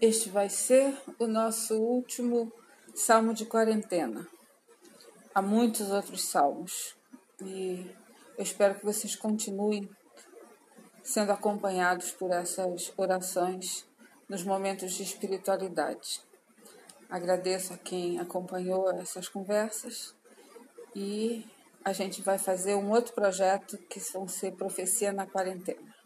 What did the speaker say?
Este vai ser o nosso último salmo de quarentena. Há muitos outros salmos e eu espero que vocês continuem sendo acompanhados por essas orações nos momentos de espiritualidade. Agradeço a quem acompanhou essas conversas e a gente vai fazer um outro projeto que vão ser Profecia na Quarentena.